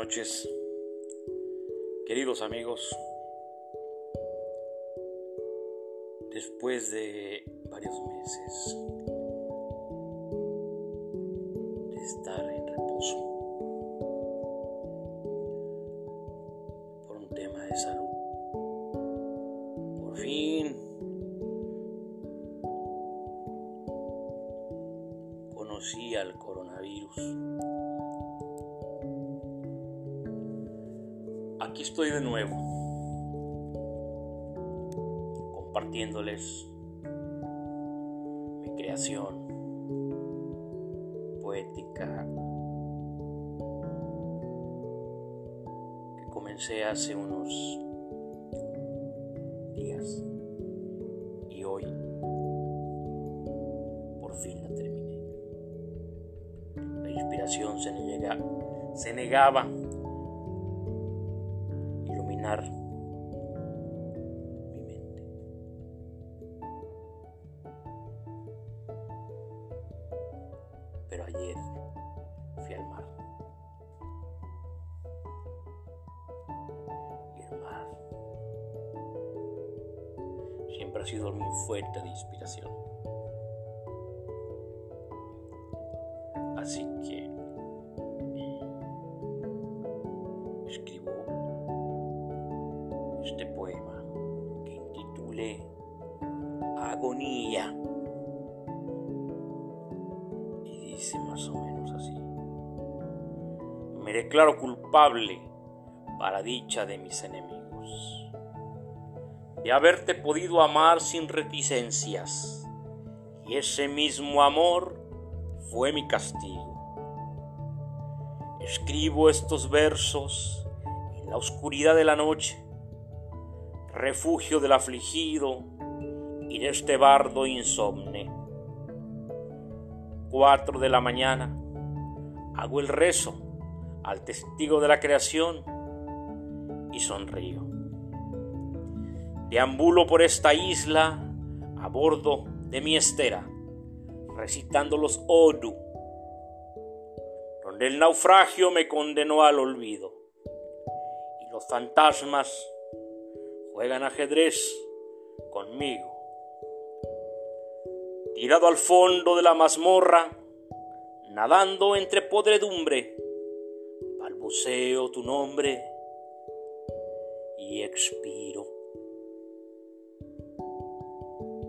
noches, queridos amigos. Después de varios meses de estar en reposo por un tema de salud, por fin conocí al coronavirus. Aquí estoy de nuevo, compartiéndoles mi creación poética que comencé hace unos días y hoy por fin la terminé. La inspiración se, se negaba mi mente. Pero ayer fui al mar. Y el mar siempre ha sido mi fuente de inspiración. Así que escribo este poema que intitulé Agonía. Y dice más o menos así. Me declaro culpable para dicha de mis enemigos, de haberte podido amar sin reticencias, y ese mismo amor fue mi castigo. Escribo estos versos en la oscuridad de la noche refugio del afligido y de este bardo insomne. Cuatro de la mañana, hago el rezo al testigo de la creación y sonrío. Deambulo por esta isla a bordo de mi estera, recitando los Odu, donde el naufragio me condenó al olvido y los fantasmas juegan ajedrez conmigo. Tirado al fondo de la mazmorra, nadando entre podredumbre, balbuceo tu nombre y expiro.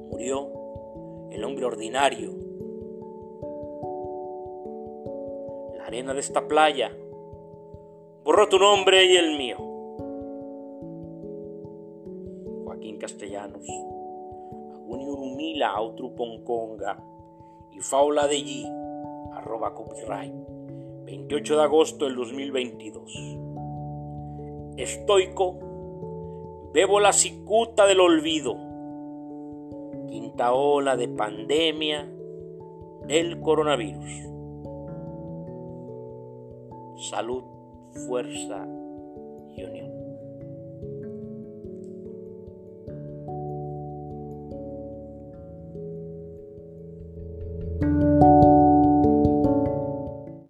Murió el hombre ordinario. La arena de esta playa borró tu nombre y el mío. Castellanos. Aguni urumila ponconga y faula de allí, arroba copyright, 28 de agosto del 2022. Estoico, bebo la cicuta del olvido, quinta ola de pandemia del coronavirus. Salud, fuerza y unión.